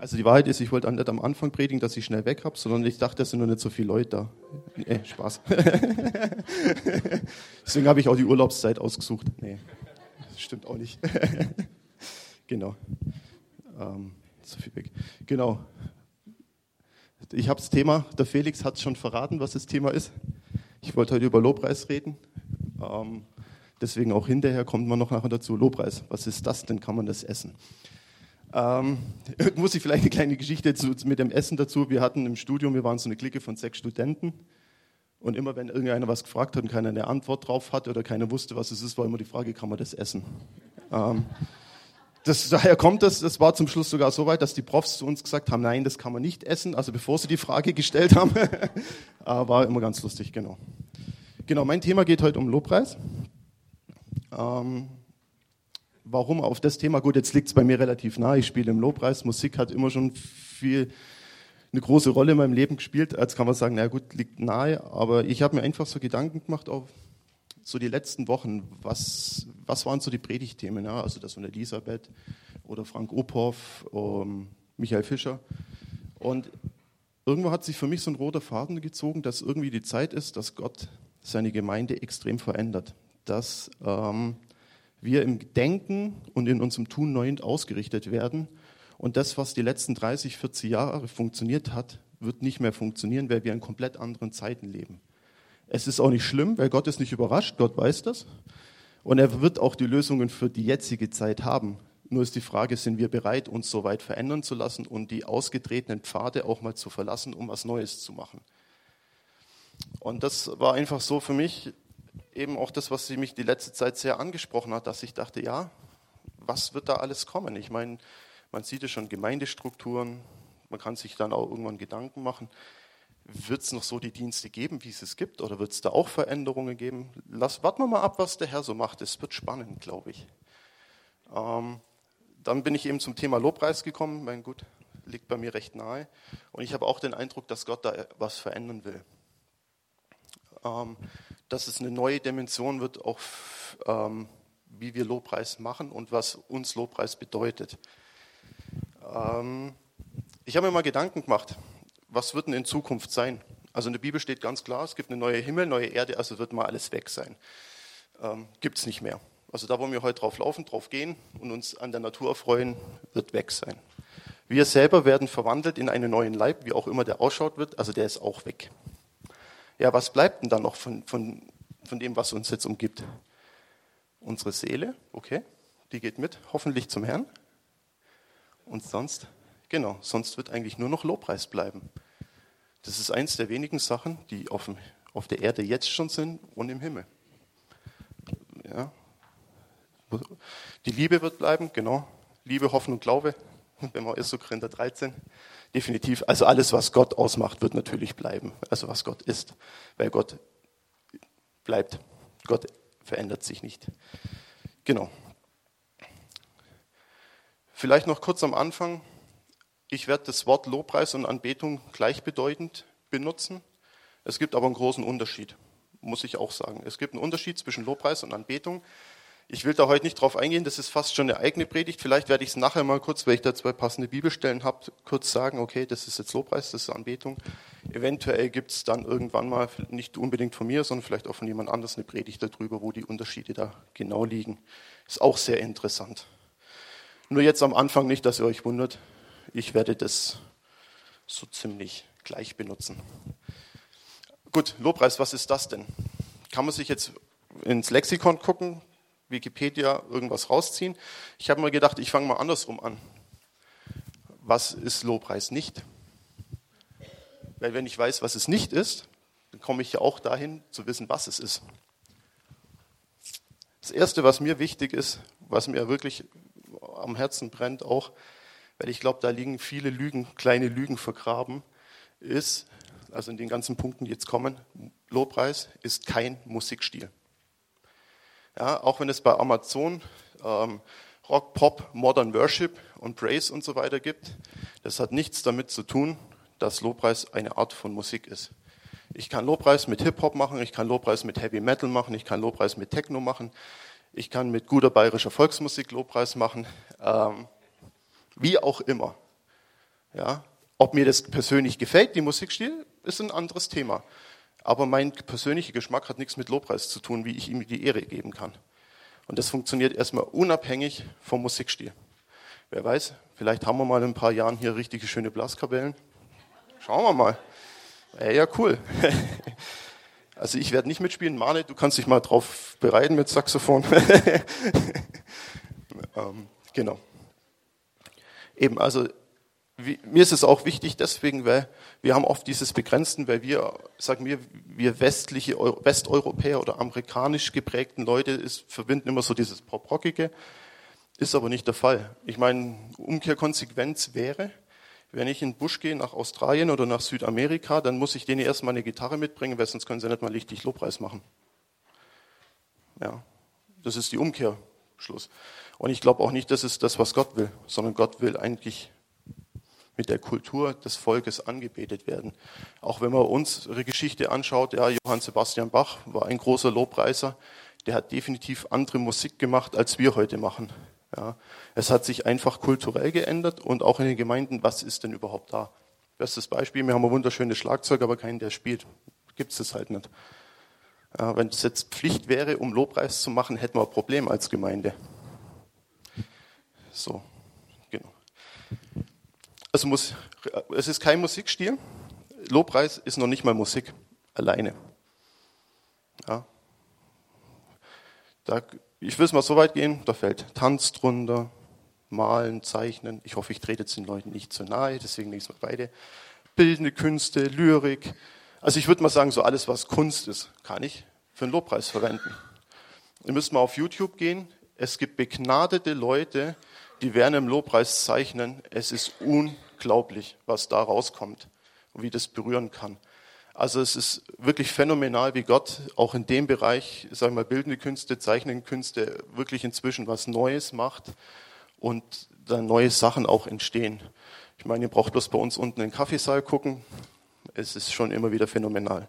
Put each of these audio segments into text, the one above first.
Also die Wahrheit ist, ich wollte nicht am Anfang predigen, dass ich schnell weg habe, sondern ich dachte, es sind noch nicht so viele Leute da. Nee, Spaß. Deswegen habe ich auch die Urlaubszeit ausgesucht. Nee, das stimmt auch nicht. genau. Ähm, so viel weg. Genau. Ich habe das Thema, der Felix hat es schon verraten, was das Thema ist. Ich wollte heute über Lobpreis reden. Ähm, deswegen auch hinterher kommt man noch nachher dazu. Lobpreis, was ist das denn? Kann man das essen? Ähm, muss ich vielleicht eine kleine Geschichte zu, mit dem Essen dazu. Wir hatten im Studium, wir waren so eine Clique von sechs Studenten. Und immer wenn irgendeiner was gefragt hat und keiner eine Antwort drauf hat oder keiner wusste, was es ist, war immer die Frage, kann man das essen? Ähm, das, daher kommt das, das war zum Schluss sogar so weit, dass die Profs zu uns gesagt haben, nein, das kann man nicht essen, also bevor sie die Frage gestellt haben. war immer ganz lustig, genau. Genau, mein Thema geht heute um Lobpreis. Ähm, warum auf das Thema? Gut, jetzt liegt es bei mir relativ nah. Ich spiele im Lobpreis. Musik hat immer schon viel eine große Rolle in meinem Leben gespielt. Als kann man sagen, na gut, liegt nahe. Aber ich habe mir einfach so Gedanken gemacht, auch so die letzten Wochen. Was, was waren so die Predigtthemen? Ja? Also das von Elisabeth oder Frank Ophoff, um, ähm, Michael Fischer. Und irgendwo hat sich für mich so ein roter Faden gezogen, dass irgendwie die Zeit ist, dass Gott seine Gemeinde extrem verändert. Dass ähm, wir im Denken und in unserem Tun neu ausgerichtet werden. Und das, was die letzten 30, 40 Jahre funktioniert hat, wird nicht mehr funktionieren, weil wir in komplett anderen Zeiten leben. Es ist auch nicht schlimm, weil Gott ist nicht überrascht, Gott weiß das. Und er wird auch die Lösungen für die jetzige Zeit haben. Nur ist die Frage, sind wir bereit, uns so weit verändern zu lassen und die ausgetretenen Pfade auch mal zu verlassen, um was Neues zu machen. Und das war einfach so für mich eben auch das, was sie mich die letzte Zeit sehr angesprochen hat, dass ich dachte, ja, was wird da alles kommen? Ich meine, man sieht ja schon Gemeindestrukturen, man kann sich dann auch irgendwann Gedanken machen, wird es noch so die Dienste geben, wie es es gibt, oder wird es da auch Veränderungen geben? Lass, warten wir mal ab, was der Herr so macht. Es wird spannend, glaube ich. Ähm, dann bin ich eben zum Thema Lobpreis gekommen. Mein Gut, liegt bei mir recht nahe. Und ich habe auch den Eindruck, dass Gott da was verändern will. Ähm, dass es eine neue Dimension wird, auch ähm, wie wir Lobpreis machen und was uns Lobpreis bedeutet. Ähm, ich habe mir mal Gedanken gemacht, was wird denn in Zukunft sein? Also in der Bibel steht ganz klar, es gibt eine neue Himmel, neue Erde, also wird mal alles weg sein. Ähm, gibt es nicht mehr. Also da, wo wir heute drauf laufen, drauf gehen und uns an der Natur erfreuen, wird weg sein. Wir selber werden verwandelt in einen neuen Leib, wie auch immer der ausschaut wird, also der ist auch weg ja, was bleibt denn dann noch von, von, von dem, was uns jetzt umgibt? Unsere Seele, okay, die geht mit, hoffentlich zum Herrn. Und sonst, genau, sonst wird eigentlich nur noch Lobpreis bleiben. Das ist eins der wenigen Sachen, die auf, dem, auf der Erde jetzt schon sind und im Himmel. Ja. Die Liebe wird bleiben, genau. Liebe, Hoffnung, Glaube, wenn man 1. Korinther 13 definitiv, also alles, was Gott ausmacht, wird natürlich bleiben. Also was Gott ist, weil Gott bleibt. Gott verändert sich nicht. Genau. Vielleicht noch kurz am Anfang. Ich werde das Wort Lobpreis und Anbetung gleichbedeutend benutzen. Es gibt aber einen großen Unterschied, muss ich auch sagen. Es gibt einen Unterschied zwischen Lobpreis und Anbetung. Ich will da heute nicht drauf eingehen, das ist fast schon eine eigene Predigt. Vielleicht werde ich es nachher mal kurz, weil ich da zwei passende Bibelstellen habe, kurz sagen, okay, das ist jetzt Lobpreis, das ist Anbetung. Eventuell gibt es dann irgendwann mal, nicht unbedingt von mir, sondern vielleicht auch von jemand anders eine Predigt darüber, wo die Unterschiede da genau liegen. Ist auch sehr interessant. Nur jetzt am Anfang nicht, dass ihr euch wundert. Ich werde das so ziemlich gleich benutzen. Gut, Lobpreis, was ist das denn? Kann man sich jetzt ins Lexikon gucken, Wikipedia irgendwas rausziehen. Ich habe mir gedacht, ich fange mal andersrum an. Was ist Lobpreis nicht? Weil wenn ich weiß, was es nicht ist, dann komme ich ja auch dahin zu wissen, was es ist. Das Erste, was mir wichtig ist, was mir wirklich am Herzen brennt auch, weil ich glaube, da liegen viele Lügen, kleine Lügen vergraben, ist, also in den ganzen Punkten, die jetzt kommen, Lobpreis ist kein Musikstil. Ja, auch wenn es bei Amazon ähm, Rock, Pop, Modern Worship und Praise und so weiter gibt, das hat nichts damit zu tun, dass Lobpreis eine Art von Musik ist. Ich kann Lobpreis mit Hip-Hop machen, ich kann Lobpreis mit Heavy Metal machen, ich kann Lobpreis mit Techno machen, ich kann mit guter bayerischer Volksmusik Lobpreis machen, ähm, wie auch immer. Ja, ob mir das persönlich gefällt, die Musikstil, ist ein anderes Thema. Aber mein persönlicher Geschmack hat nichts mit Lobpreis zu tun, wie ich ihm die Ehre geben kann. Und das funktioniert erstmal unabhängig vom Musikstil. Wer weiß, vielleicht haben wir mal in ein paar Jahren hier richtige schöne Blaskapellen. Schauen wir mal. Ja, ja cool. Also ich werde nicht mitspielen. Mane, du kannst dich mal drauf bereiten mit Saxophon. ähm, genau. Eben, also mir ist es auch wichtig deswegen, weil wir haben oft dieses Begrenzten, weil wir, sagen wir, wir westliche, Westeuropäer oder amerikanisch geprägten Leute ist, verbinden immer so dieses Pop-Rockige. Ist aber nicht der Fall. Ich meine, Umkehrkonsequenz wäre, wenn ich in den Busch gehe nach Australien oder nach Südamerika, dann muss ich denen erstmal eine Gitarre mitbringen, weil sonst können sie nicht mal richtig Lobpreis machen. Ja, das ist die Umkehrschluss. Und ich glaube auch nicht, das ist das, was Gott will, sondern Gott will eigentlich mit der Kultur des Volkes angebetet werden. Auch wenn man unsere Geschichte anschaut, ja, Johann Sebastian Bach war ein großer Lobpreiser, der hat definitiv andere Musik gemacht, als wir heute machen. Ja, es hat sich einfach kulturell geändert und auch in den Gemeinden, was ist denn überhaupt da? Bestes Beispiel, wir haben ein wunderschönes Schlagzeug, aber keinen, der spielt. Gibt es das halt nicht. Ja, wenn es jetzt Pflicht wäre, um Lobpreis zu machen, hätten wir ein Problem als Gemeinde. So. Also muss, es ist kein Musikstil. Lobpreis ist noch nicht mal Musik alleine. Ja. Da ich will es mal so weit gehen, da fällt Tanz drunter, Malen, Zeichnen. Ich hoffe, ich trete jetzt den Leuten nicht zu nahe, deswegen nehme ich es mal beide. Bildende Künste, Lyrik. Also ich würde mal sagen, so alles, was Kunst ist, kann ich für einen Lobpreis verwenden. Ihr müsst mal auf YouTube gehen. Es gibt begnadete Leute, die während im Lobpreis zeichnen. Es ist unglaublich, was da rauskommt und wie das berühren kann. Also es ist wirklich phänomenal, wie Gott auch in dem Bereich, sagen wir mal, bildende Künste, zeichnende Künste, wirklich inzwischen was Neues macht und dann neue Sachen auch entstehen. Ich meine, ihr braucht bloß bei uns unten in den Kaffeesaal gucken. Es ist schon immer wieder phänomenal.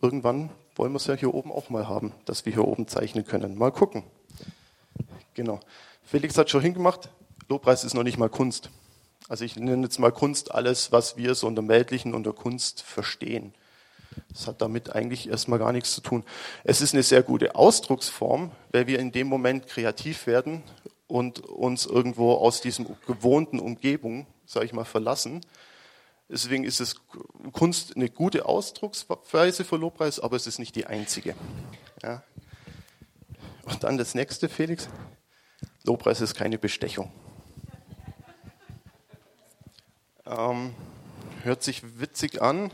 Irgendwann wollen wir es ja hier oben auch mal haben, dass wir hier oben zeichnen können. Mal gucken. Genau. Felix hat schon hingemacht. Lobpreis ist noch nicht mal Kunst. Also ich nenne jetzt mal Kunst alles, was wir so unter Weltlichen, unter Kunst verstehen. Das hat damit eigentlich erstmal gar nichts zu tun. Es ist eine sehr gute Ausdrucksform, weil wir in dem Moment kreativ werden und uns irgendwo aus diesem gewohnten Umgebung, sage ich mal, verlassen. Deswegen ist es Kunst eine gute Ausdrucksweise für Lobpreis, aber es ist nicht die einzige. Ja. Und dann das nächste, Felix. Lobpreis ist keine Bestechung. Ähm, hört sich witzig an.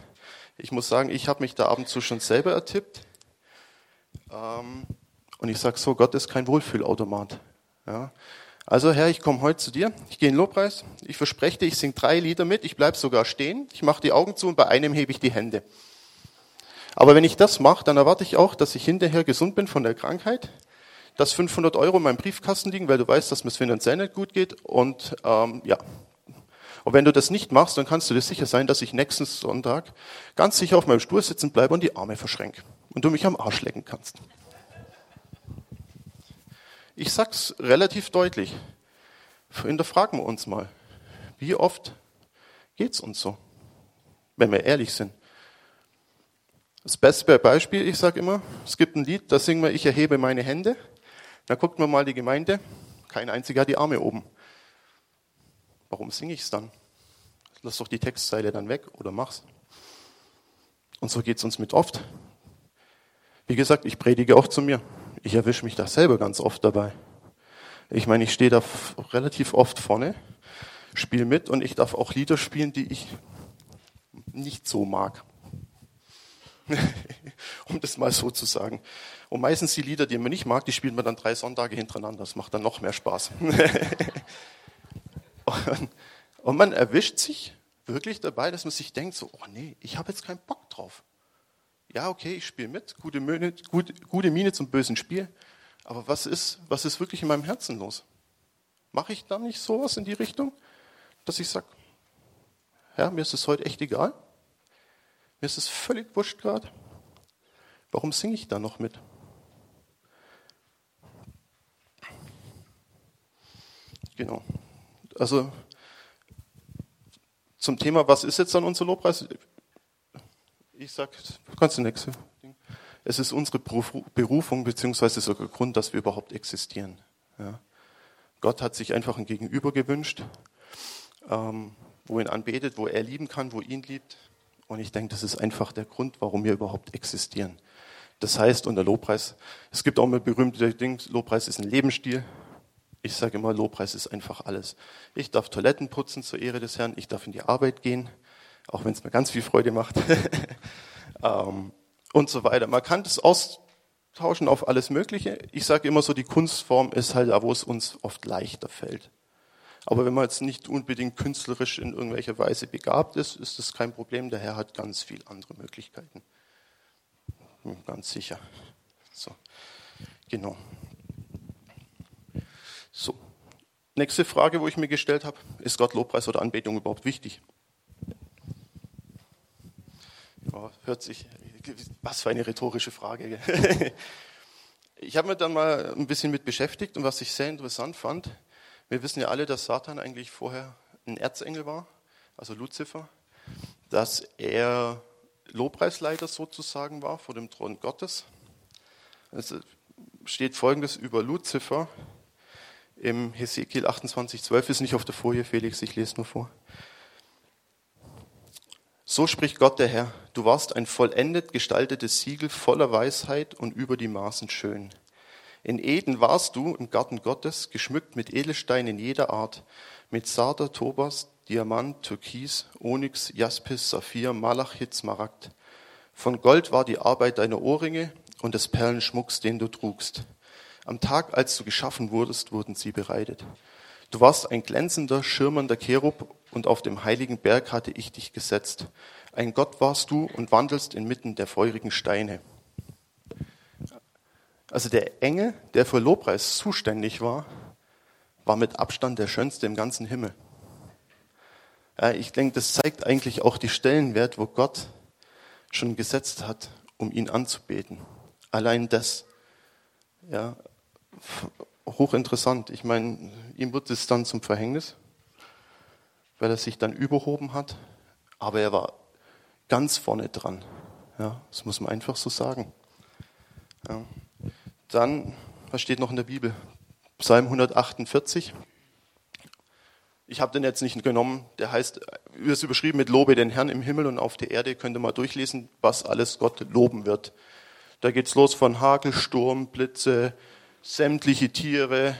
Ich muss sagen, ich habe mich da ab und zu schon selber ertippt. Ähm, und ich sage so, Gott ist kein Wohlfühlautomat. Ja. Also Herr, ich komme heute zu dir, ich gehe in Lobpreis, ich verspreche dir, ich singe drei Lieder mit, ich bleibe sogar stehen, ich mache die Augen zu und bei einem hebe ich die Hände. Aber wenn ich das mache, dann erwarte ich auch, dass ich hinterher gesund bin von der Krankheit, dass 500 Euro in meinem Briefkasten liegen, weil du weißt, dass mir es finanziell nicht gut geht und ähm, ja, und wenn du das nicht machst, dann kannst du dir sicher sein, dass ich nächsten Sonntag ganz sicher auf meinem Stuhl sitzen bleibe und die Arme verschränke und du mich am Arsch lecken kannst. Ich sag's relativ deutlich. Hinterfragen wir uns mal, wie oft geht's uns so, wenn wir ehrlich sind. Das beste Beispiel, ich sage immer, es gibt ein Lied, da singen wir, ich erhebe meine Hände. Da guckt man mal die Gemeinde, kein einziger hat die Arme oben. Warum singe ich es dann? Lass doch die Textzeile dann weg oder mach's. Und so geht es uns mit oft. Wie gesagt, ich predige auch zu mir. Ich erwische mich da selber ganz oft dabei. Ich meine, ich stehe da relativ oft vorne, spiele mit und ich darf auch Lieder spielen, die ich nicht so mag. um das mal so zu sagen. Und meistens die Lieder, die man nicht mag, die spielen man dann drei Sonntage hintereinander. Das macht dann noch mehr Spaß. Und man erwischt sich wirklich dabei, dass man sich denkt, so, oh nee, ich habe jetzt keinen Bock drauf. Ja, okay, ich spiele mit, gute Miene, gute, gute Miene zum bösen Spiel. Aber was ist, was ist wirklich in meinem Herzen los? Mache ich da nicht sowas in die Richtung, dass ich sage, ja, mir ist es heute echt egal. Mir ist es völlig wurscht gerade. Warum singe ich da noch mit? Genau. Also zum Thema, was ist jetzt dann unser Lobpreis? Ich sag, kannst du nächste. Es ist unsere Berufung beziehungsweise sogar Grund, dass wir überhaupt existieren. Ja. Gott hat sich einfach ein Gegenüber gewünscht, ähm, wo ihn anbetet, wo er lieben kann, wo ihn liebt. Und ich denke, das ist einfach der Grund, warum wir überhaupt existieren. Das heißt, unter Lobpreis, es gibt auch mal berühmte Dinge, Lobpreis ist ein Lebensstil. Ich sage immer, Lobpreis ist einfach alles. Ich darf Toiletten putzen zur Ehre des Herrn, ich darf in die Arbeit gehen, auch wenn es mir ganz viel Freude macht. ähm, und so weiter. Man kann das austauschen auf alles Mögliche. Ich sage immer so, die Kunstform ist halt da, wo es uns oft leichter fällt. Aber wenn man jetzt nicht unbedingt künstlerisch in irgendwelcher Weise begabt ist, ist das kein Problem. Der Herr hat ganz viel andere Möglichkeiten. Ganz sicher. So, genau. So. Nächste Frage, wo ich mir gestellt habe, ist Gott Lobpreis oder Anbetung überhaupt wichtig? Ja, hört sich, was für eine rhetorische Frage. Ich habe mich dann mal ein bisschen mit beschäftigt und was ich sehr interessant fand, wir wissen ja alle, dass Satan eigentlich vorher ein Erzengel war, also Luzifer, dass er Lobpreisleiter sozusagen war vor dem Thron Gottes. Es steht folgendes über Luzifer im Hesekiel 28,12, ist nicht auf der Folie, Felix, ich lese nur vor. So spricht Gott der Herr, du warst ein vollendet gestaltetes Siegel voller Weisheit und über die Maßen schön. In Eden warst du im Garten Gottes, geschmückt mit Edelsteinen jeder Art, mit Sarder, Tobas, Diamant, Türkis, Onyx, Jaspis, Saphir, Malachit, Smaragd. Von Gold war die Arbeit deiner Ohrringe und des Perlenschmucks, den du trugst. Am Tag, als du geschaffen wurdest, wurden sie bereitet. Du warst ein glänzender, schirmender Cherub und auf dem heiligen Berg hatte ich dich gesetzt. Ein Gott warst du und wandelst inmitten der feurigen Steine. Also der Engel, der für Lobpreis zuständig war, war mit Abstand der schönste im ganzen Himmel. Ja, ich denke, das zeigt eigentlich auch die Stellenwert, wo Gott schon gesetzt hat, um ihn anzubeten. Allein das, ja, hochinteressant. Ich meine, ihm wird es dann zum Verhängnis, weil er sich dann überhoben hat, aber er war ganz vorne dran. Ja, das muss man einfach so sagen. Ja. Dann, was steht noch in der Bibel? Psalm 148. Ich habe den jetzt nicht genommen, der heißt, ist überschrieben mit Lobe den Herrn im Himmel und auf der Erde. Könnt ihr mal durchlesen, was alles Gott loben wird. Da geht's los von Hagel, Sturm, Blitze, sämtliche Tiere,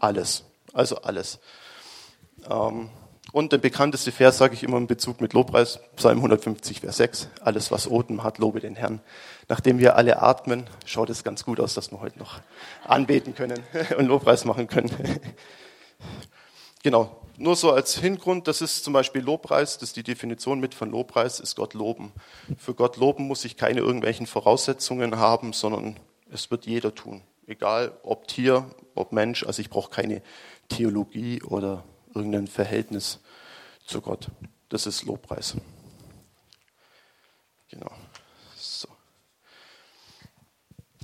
alles. Also alles. Ähm, und der bekannteste Vers sage ich immer in Bezug mit Lobpreis, Psalm 150, Vers 6. Alles, was Oten hat, lobe den Herrn. Nachdem wir alle atmen, schaut es ganz gut aus, dass wir heute noch anbeten können und Lobpreis machen können. Genau, nur so als Hintergrund, das ist zum Beispiel Lobpreis, das ist die Definition mit von Lobpreis, ist Gott loben. Für Gott loben muss ich keine irgendwelchen Voraussetzungen haben, sondern es wird jeder tun. Egal ob Tier, ob Mensch, also ich brauche keine Theologie oder irgendein Verhältnis zu Gott. Das ist Lobpreis. Genau. So.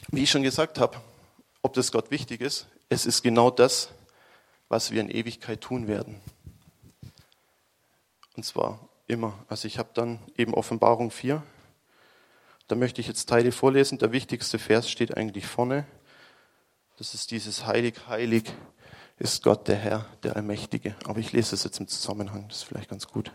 Wie ich schon gesagt habe, ob das Gott wichtig ist, es ist genau das, was wir in Ewigkeit tun werden. Und zwar immer. Also ich habe dann eben Offenbarung 4. Da möchte ich jetzt Teile vorlesen. Der wichtigste Vers steht eigentlich vorne. Das ist dieses Heilig, heilig ist Gott der Herr, der Allmächtige. Aber ich lese es jetzt im Zusammenhang. Das ist vielleicht ganz gut.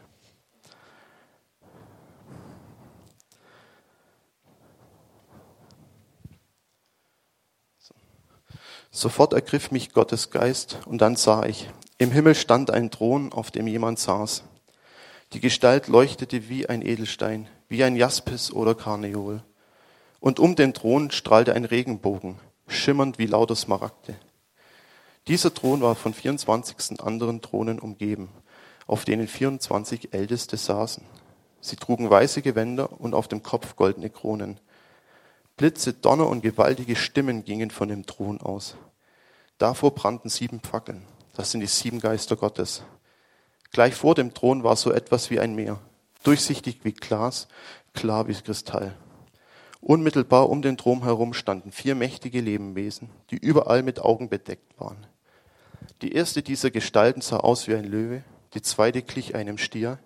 Sofort ergriff mich Gottes Geist und dann sah ich, im Himmel stand ein Thron, auf dem jemand saß. Die Gestalt leuchtete wie ein Edelstein, wie ein Jaspis oder Karneol. Und um den Thron strahlte ein Regenbogen, schimmernd wie lauter Smaragde. Dieser Thron war von 24 anderen Thronen umgeben, auf denen 24 Älteste saßen. Sie trugen weiße Gewänder und auf dem Kopf goldene Kronen. Blitze, Donner und gewaltige Stimmen gingen von dem Thron aus. Davor brannten sieben Fackeln. Das sind die sieben Geister Gottes. Gleich vor dem Thron war so etwas wie ein Meer, durchsichtig wie Glas, klar wie Kristall. Unmittelbar um den Thron herum standen vier mächtige Lebewesen, die überall mit Augen bedeckt waren. Die erste dieser Gestalten sah aus wie ein Löwe, die zweite glich einem Stier,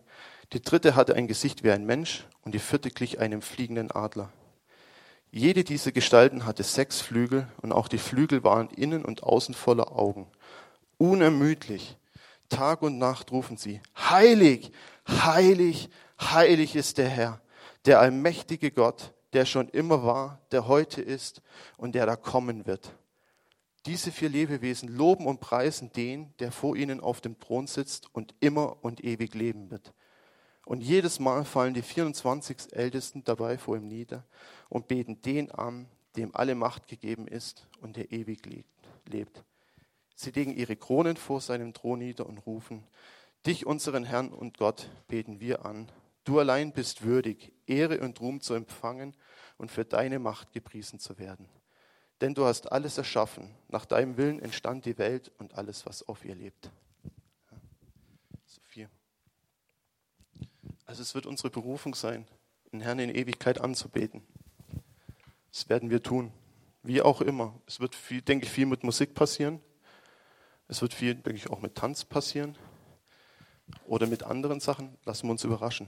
die dritte hatte ein Gesicht wie ein Mensch und die vierte glich einem fliegenden Adler. Jede dieser Gestalten hatte sechs Flügel und auch die Flügel waren innen und außen voller Augen. Unermüdlich, Tag und Nacht rufen sie, heilig, heilig, heilig ist der Herr, der allmächtige Gott, der schon immer war, der heute ist und der da kommen wird. Diese vier Lebewesen loben und preisen den, der vor ihnen auf dem Thron sitzt und immer und ewig leben wird. Und jedes Mal fallen die 24 Ältesten dabei vor ihm nieder und beten den an, dem alle Macht gegeben ist und der ewig lebt. Sie legen ihre Kronen vor seinem Thron nieder und rufen, Dich, unseren Herrn und Gott, beten wir an. Du allein bist würdig, Ehre und Ruhm zu empfangen und für deine Macht gepriesen zu werden. Denn du hast alles erschaffen. Nach deinem Willen entstand die Welt und alles, was auf ihr lebt. Also es wird unsere Berufung sein, den Herrn in Ewigkeit anzubeten. Das werden wir tun. Wie auch immer. Es wird, viel, denke ich, viel mit Musik passieren. Es wird viel, denke ich, auch mit Tanz passieren. Oder mit anderen Sachen. Lassen wir uns überraschen.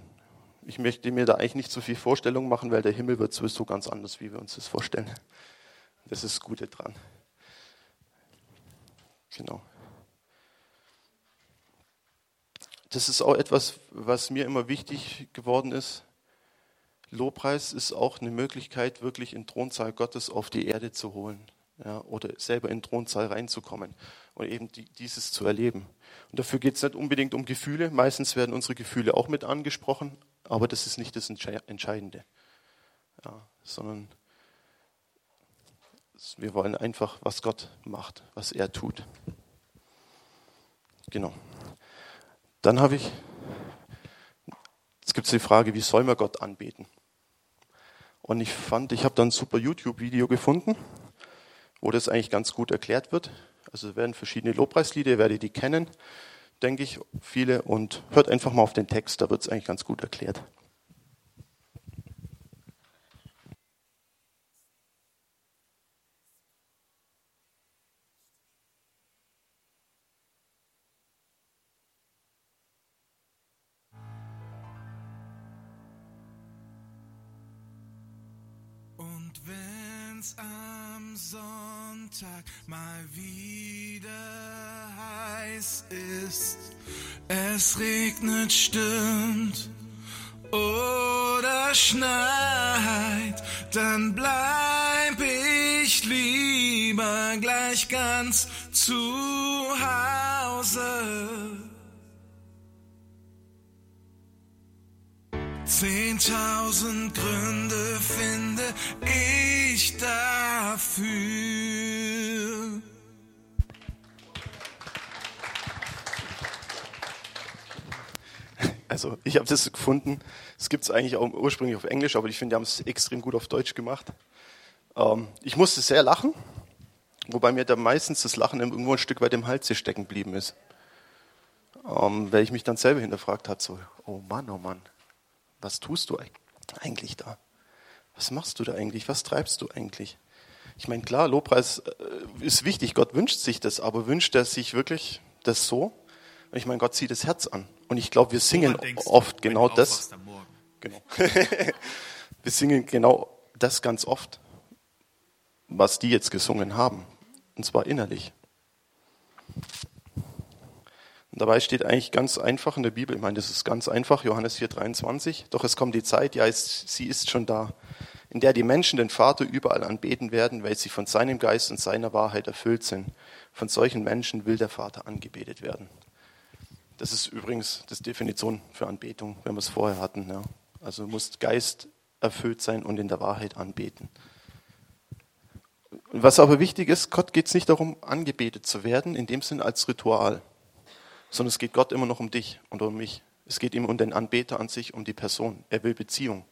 Ich möchte mir da eigentlich nicht so viel Vorstellung machen, weil der Himmel wird sowieso ganz anders, wie wir uns das vorstellen. Das ist das Gute dran. Genau. Das ist auch etwas, was mir immer wichtig geworden ist. Lobpreis ist auch eine Möglichkeit, wirklich in den Thronsaal Gottes auf die Erde zu holen. Ja, oder selber in den Thronsaal reinzukommen und eben die, dieses zu erleben. Und dafür geht es nicht unbedingt um Gefühle. Meistens werden unsere Gefühle auch mit angesprochen, aber das ist nicht das Entscheidende. Ja, sondern wir wollen einfach, was Gott macht, was er tut. Genau. Dann habe ich, jetzt gibt es die Frage, wie soll man Gott anbeten? Und ich fand, ich habe da ein super YouTube-Video gefunden, wo das eigentlich ganz gut erklärt wird. Also es werden verschiedene Lobpreislieder, ihr werdet die kennen, denke ich, viele. Und hört einfach mal auf den Text, da wird es eigentlich ganz gut erklärt. Wenn's am Sonntag mal wieder heiß ist, es regnet, stürmt oder schneit, dann bleib ich lieber gleich ganz zu Hause. Zehntausend Gründe finde ich dafür. Also ich habe das gefunden. Es gibt es eigentlich auch ursprünglich auf Englisch, aber ich finde, die haben es extrem gut auf Deutsch gemacht. Ähm, ich musste sehr lachen, wobei mir da meistens das Lachen irgendwo ein Stück weit im Hals stecken geblieben ist. Ähm, weil ich mich dann selber hinterfragt habe, so, oh Mann, oh Mann, was tust du eigentlich da? Was machst du da eigentlich? Was treibst du eigentlich? Ich meine, klar, Lobpreis äh, ist wichtig, Gott wünscht sich das, aber wünscht er sich wirklich das so? Und ich meine, Gott zieht das Herz an. Und ich glaube, wir singen oft genau das. Genau. wir singen genau das ganz oft, was die jetzt gesungen haben. Und zwar innerlich. Dabei steht eigentlich ganz einfach in der Bibel, ich meine, das ist ganz einfach, Johannes 4, 23, doch es kommt die Zeit, ja, es, sie ist schon da, in der die Menschen den Vater überall anbeten werden, weil sie von seinem Geist und seiner Wahrheit erfüllt sind. Von solchen Menschen will der Vater angebetet werden. Das ist übrigens die Definition für Anbetung, wenn wir es vorher hatten. Ja. Also du musst Geist erfüllt sein und in der Wahrheit anbeten. Was aber wichtig ist, Gott geht es nicht darum, angebetet zu werden, in dem Sinn als Ritual sondern es geht Gott immer noch um dich und um mich. Es geht ihm um den Anbeter an sich, um die Person. Er will Beziehung.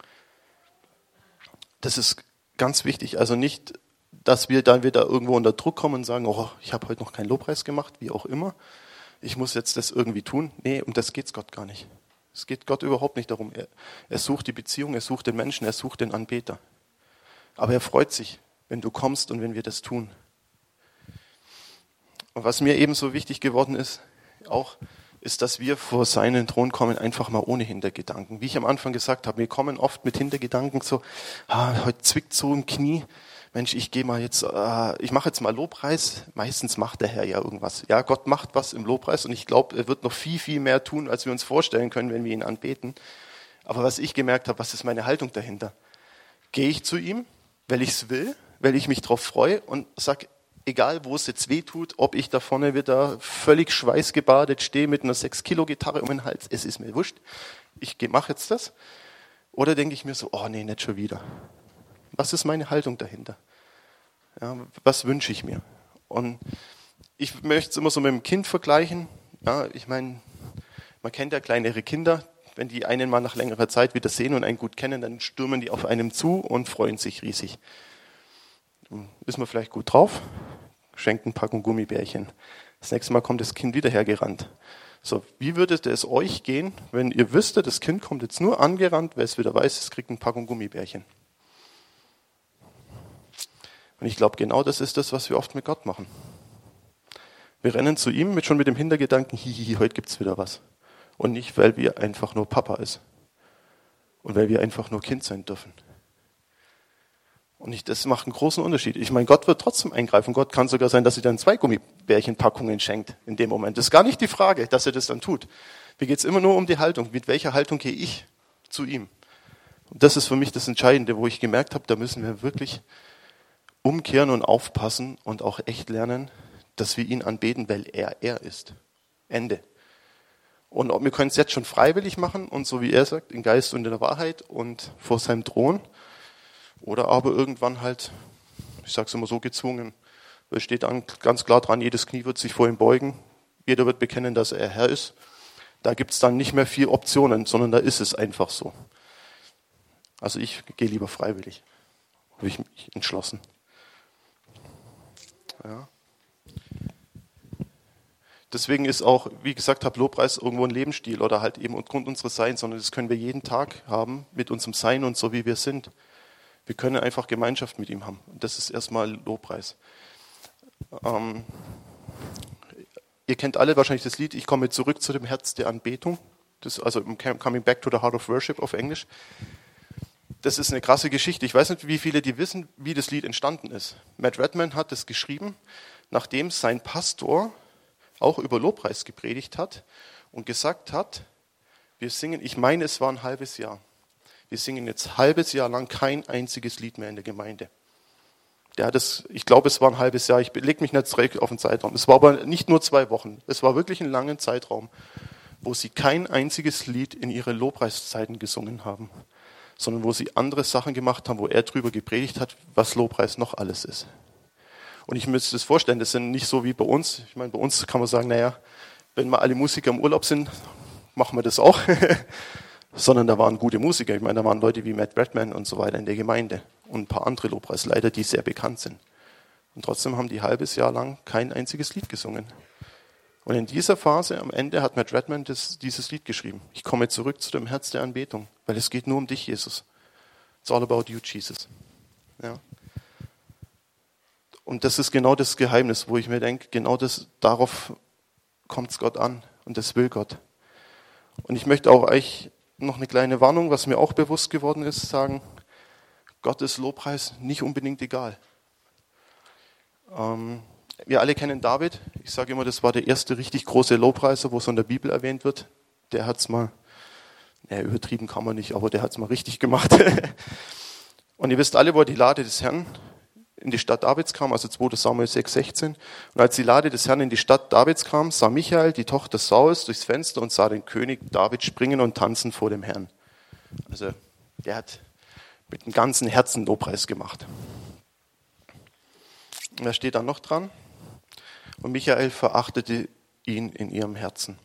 Das ist ganz wichtig. Also nicht, dass wir dann wieder irgendwo unter Druck kommen und sagen, oh, ich habe heute noch keinen Lobpreis gemacht, wie auch immer. Ich muss jetzt das irgendwie tun. Nee, um das geht es Gott gar nicht. Es geht Gott überhaupt nicht darum. Er, er sucht die Beziehung, er sucht den Menschen, er sucht den Anbeter. Aber er freut sich, wenn du kommst und wenn wir das tun. Und was mir ebenso wichtig geworden ist, auch ist, dass wir vor seinen Thron kommen, einfach mal ohne Hintergedanken. Wie ich am Anfang gesagt habe, wir kommen oft mit Hintergedanken so, ah, heute zwickt so im Knie, Mensch, ich gehe mal jetzt, äh, ich mache jetzt mal Lobpreis. Meistens macht der Herr ja irgendwas. Ja, Gott macht was im Lobpreis und ich glaube, er wird noch viel, viel mehr tun, als wir uns vorstellen können, wenn wir ihn anbeten. Aber was ich gemerkt habe, was ist meine Haltung dahinter? Gehe ich zu ihm, weil ich es will, weil ich mich darauf freue und sage, egal wo es jetzt weh tut, ob ich da vorne wieder völlig schweißgebadet stehe mit einer 6-Kilo-Gitarre um den Hals, es ist mir wurscht, ich mache jetzt das. Oder denke ich mir so, oh nee, nicht schon wieder. Was ist meine Haltung dahinter? Ja, was wünsche ich mir? Und ich möchte es immer so mit dem Kind vergleichen. Ja, ich meine, man kennt ja kleinere Kinder. Wenn die einen mal nach längerer Zeit wieder sehen und einen gut kennen, dann stürmen die auf einem zu und freuen sich riesig. Ist man vielleicht gut drauf, schenkt ein Packung Gummibärchen. Das nächste Mal kommt das Kind wieder hergerannt. So, wie würde es euch gehen, wenn ihr wüsstet, das Kind kommt jetzt nur angerannt, weil es wieder weiß, es kriegt ein Packung Gummibärchen? Und ich glaube, genau das ist das, was wir oft mit Gott machen. Wir rennen zu ihm mit schon mit dem Hintergedanken, hihihi, heute gibt's wieder was. Und nicht, weil wir einfach nur Papa ist. Und weil wir einfach nur Kind sein dürfen. Und ich, das macht einen großen Unterschied. Ich meine, Gott wird trotzdem eingreifen. Gott kann sogar sein, dass er dann zwei Gummibärchenpackungen schenkt in dem Moment. Das ist gar nicht die Frage, dass er das dann tut. Mir geht's immer nur um die Haltung. Mit welcher Haltung gehe ich zu ihm? Und das ist für mich das Entscheidende, wo ich gemerkt habe, da müssen wir wirklich umkehren und aufpassen und auch echt lernen, dass wir ihn anbeten, weil er er ist. Ende. Und wir können es jetzt schon freiwillig machen und so wie er sagt, in Geist und in der Wahrheit und vor seinem Thron. Oder aber irgendwann halt, ich sage es immer so gezwungen, es steht dann ganz klar dran, jedes Knie wird sich vor ihm beugen, jeder wird bekennen, dass er Herr ist. Da gibt es dann nicht mehr viel Optionen, sondern da ist es einfach so. Also ich gehe lieber freiwillig, habe ich mich entschlossen. Ja. Deswegen ist auch, wie gesagt habe, Lobpreis irgendwo ein Lebensstil oder halt eben aufgrund unseres Seins, sondern das können wir jeden Tag haben mit unserem Sein und so wie wir sind. Wir können einfach Gemeinschaft mit ihm haben. Das ist erstmal Lobpreis. Ähm, ihr kennt alle wahrscheinlich das Lied, ich komme zurück zu dem Herz der Anbetung. Das, also Coming Back to the Heart of Worship auf Englisch das ist eine krasse Geschichte. Ich weiß nicht, wie viele die wissen, wie das Lied entstanden ist. Matt Redman hat es geschrieben, nachdem sein Pastor auch über Lobpreis gepredigt hat und gesagt hat, wir singen, ich meine, es war ein halbes Jahr. Wir singen jetzt ein halbes Jahr lang kein einziges Lied mehr in der Gemeinde. Der hat es, ich glaube, es war ein halbes Jahr. Ich lege mich nicht direkt auf den Zeitraum. Es war aber nicht nur zwei Wochen. Es war wirklich ein langer Zeitraum, wo sie kein einziges Lied in ihre Lobpreiszeiten gesungen haben sondern wo sie andere Sachen gemacht haben, wo er drüber gepredigt hat, was Lobpreis noch alles ist. Und ich müsste es vorstellen, das sind nicht so wie bei uns. Ich meine, bei uns kann man sagen, naja, wenn mal alle Musiker im Urlaub sind, machen wir das auch. sondern da waren gute Musiker. Ich meine, da waren Leute wie Matt Redman und so weiter in der Gemeinde und ein paar andere Lobpreisleiter, die sehr bekannt sind. Und trotzdem haben die ein halbes Jahr lang kein einziges Lied gesungen. Und in dieser Phase am Ende hat Matt Redman das, dieses Lied geschrieben. Ich komme zurück zu dem Herz der Anbetung, weil es geht nur um dich, Jesus. It's all about you, Jesus. Ja. Und das ist genau das Geheimnis, wo ich mir denke, genau das, darauf kommt es Gott an und das will Gott. Und ich möchte auch euch noch eine kleine Warnung, was mir auch bewusst geworden ist, sagen, Gott ist Lobpreis nicht unbedingt egal. Ähm, wir alle kennen David. Ich sage immer, das war der erste richtig große Lobpreiser, wo es in der Bibel erwähnt wird. Der hat es mal, naja, übertrieben kann man nicht, aber der hat es mal richtig gemacht. Und ihr wisst alle, wo die Lade des Herrn in die Stadt Davids kam, also 2. Samuel 6, 16. Und als die Lade des Herrn in die Stadt Davids kam, sah Michael, die Tochter Sauls, durchs Fenster und sah den König David springen und tanzen vor dem Herrn. Also, der hat mit dem ganzen Herzen Lobpreis gemacht. Und da steht dann noch dran, und Michael verachtete ihn in ihrem Herzen.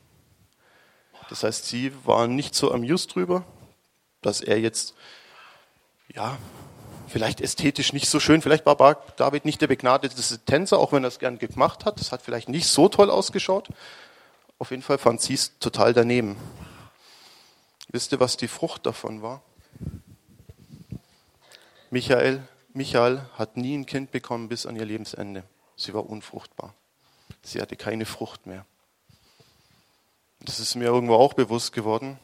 Das heißt, sie waren nicht so amused drüber, dass er jetzt, ja, vielleicht ästhetisch nicht so schön, vielleicht war David nicht der begnadete Tänzer, auch wenn er es gern gemacht hat. Das hat vielleicht nicht so toll ausgeschaut. Auf jeden Fall fand sie es total daneben. Wisst ihr, was die Frucht davon war? Michael, Michael hat nie ein Kind bekommen bis an ihr Lebensende. Sie war unfruchtbar. Sie hatte keine Frucht mehr. Das ist mir irgendwo auch bewusst geworden,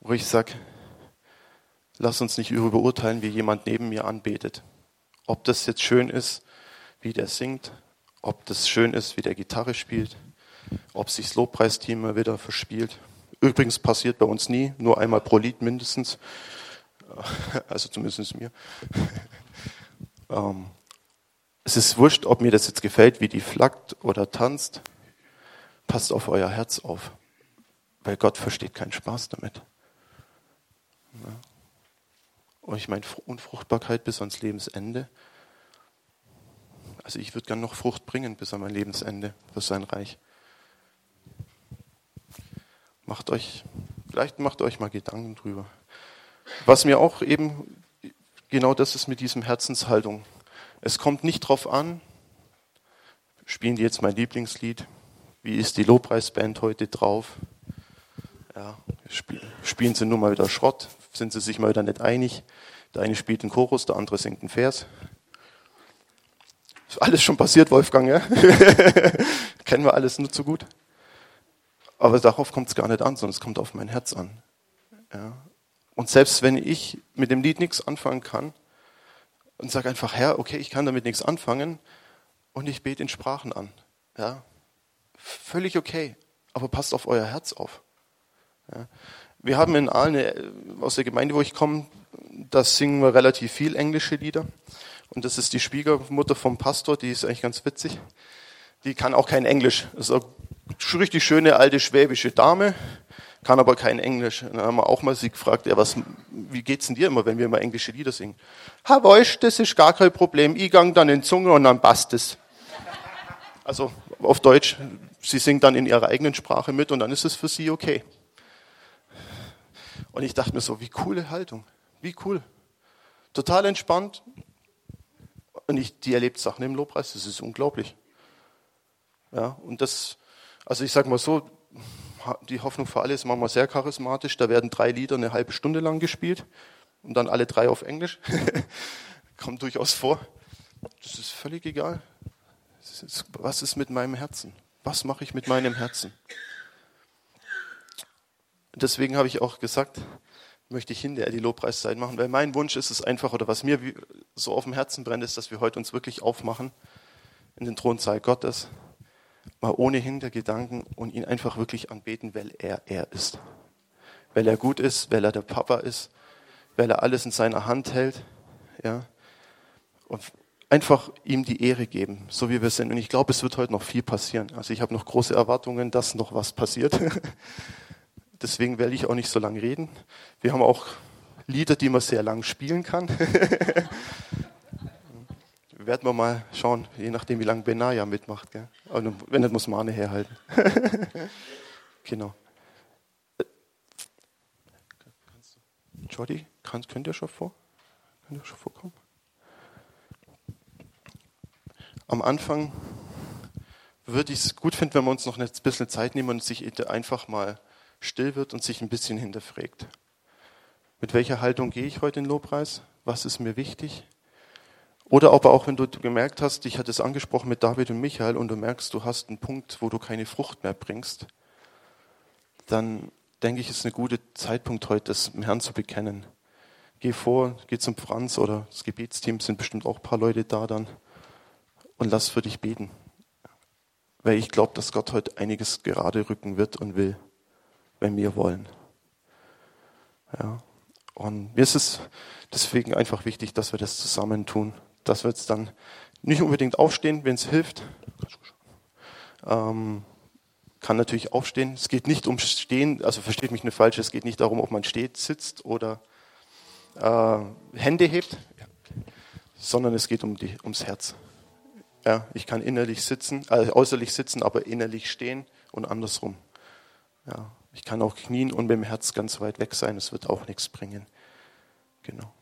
wo ich sage, lass uns nicht überurteilen, wie jemand neben mir anbetet. Ob das jetzt schön ist, wie der singt, ob das schön ist, wie der Gitarre spielt, ob sich das Lobpreisteam mal wieder verspielt. Übrigens passiert bei uns nie, nur einmal pro Lied mindestens. Also zumindest mir. Ähm, es ist wurscht, ob mir das jetzt gefällt, wie die flackt oder tanzt. Passt auf euer Herz auf, weil Gott versteht keinen Spaß damit. Und ich meine Unfruchtbarkeit bis ans Lebensende. Also ich würde gern noch Frucht bringen bis an mein Lebensende für sein Reich. Macht euch, vielleicht macht euch mal Gedanken drüber. Was mir auch eben genau das ist mit diesem Herzenshaltung. Es kommt nicht drauf an, spielen die jetzt mein Lieblingslied, wie ist die Lobpreisband heute drauf? Ja, spielen sie nur mal wieder Schrott, sind sie sich mal wieder nicht einig. Der eine spielt einen Chorus, der andere singt einen Vers. Ist alles schon passiert, Wolfgang, ja? Kennen wir alles nur zu gut. Aber darauf kommt es gar nicht an, sondern es kommt auf mein Herz an. Ja. Und selbst wenn ich mit dem Lied nichts anfangen kann und sage einfach, Herr, okay, ich kann damit nichts anfangen und ich bete in Sprachen an. Ja, völlig okay, aber passt auf euer Herz auf. Ja. Wir haben in Aalen, äh, aus der Gemeinde, wo ich komme, da singen wir relativ viel englische Lieder. Und das ist die Schwiegermutter vom Pastor, die ist eigentlich ganz witzig. Die kann auch kein Englisch. Das ist eine richtig schöne alte schwäbische Dame kann aber kein Englisch. Dann haben wir auch mal sie gefragt, ja, was, wie geht's denn dir immer, wenn wir mal englische Lieder singen? Ha, weißt, das ist gar kein Problem. Ich gang dann in Zunge und dann passt es. Also auf Deutsch, sie singt dann in ihrer eigenen Sprache mit und dann ist es für sie okay. Und ich dachte mir so, wie coole Haltung, wie cool. Total entspannt. Und ich, die erlebt Sachen im Lobpreis, das ist unglaublich. Ja, und das, also ich sag mal so, die Hoffnung für alle ist manchmal sehr charismatisch. Da werden drei Lieder eine halbe Stunde lang gespielt und dann alle drei auf Englisch. Kommt durchaus vor. Das ist völlig egal. Was ist mit meinem Herzen? Was mache ich mit meinem Herzen? Deswegen habe ich auch gesagt, möchte ich hinterher die Lobpreiszeit machen, weil mein Wunsch ist es einfach, oder was mir so auf dem Herzen brennt, ist, dass wir heute uns wirklich aufmachen in den Thronsaal Gottes mal ohne Hintergedanken und ihn einfach wirklich anbeten, weil er er ist. Weil er gut ist, weil er der Papa ist, weil er alles in seiner Hand hält, ja. Und einfach ihm die Ehre geben, so wie wir sind. Und ich glaube, es wird heute noch viel passieren. Also ich habe noch große Erwartungen, dass noch was passiert. Deswegen werde ich auch nicht so lange reden. Wir haben auch Lieder, die man sehr lang spielen kann. werden wir mal schauen, je nachdem, wie lange Benaya mitmacht. Gell? Also, wenn nicht, muss Mane herhalten. genau. Jordi, kann, könnt ihr schon vor? Könnt ihr schon vorkommen? Am Anfang würde ich es gut finden, wenn wir uns noch ein bisschen Zeit nehmen und sich einfach mal still wird und sich ein bisschen hinterfragt. Mit welcher Haltung gehe ich heute in Lobpreis? Was ist mir wichtig? Oder aber auch, wenn du gemerkt hast, ich hatte es angesprochen mit David und Michael und du merkst, du hast einen Punkt, wo du keine Frucht mehr bringst, dann denke ich, ist ein guter Zeitpunkt heute, das dem Herrn zu bekennen. Geh vor, geh zum Franz oder das Gebetsteam sind bestimmt auch ein paar Leute da dann und lass für dich beten. Weil ich glaube, dass Gott heute einiges gerade rücken wird und will, wenn wir wollen. Ja. Und mir ist es deswegen einfach wichtig, dass wir das zusammen tun dass wir jetzt dann nicht unbedingt aufstehen, wenn es hilft. Ähm, kann natürlich aufstehen. Es geht nicht um Stehen, also versteht mich nicht falsch, es geht nicht darum, ob man steht, sitzt oder äh, Hände hebt, sondern es geht um die, ums Herz. Ja, ich kann innerlich sitzen, äh, äußerlich sitzen, aber innerlich stehen und andersrum. Ja, ich kann auch knien und mit dem Herz ganz weit weg sein, es wird auch nichts bringen. Genau.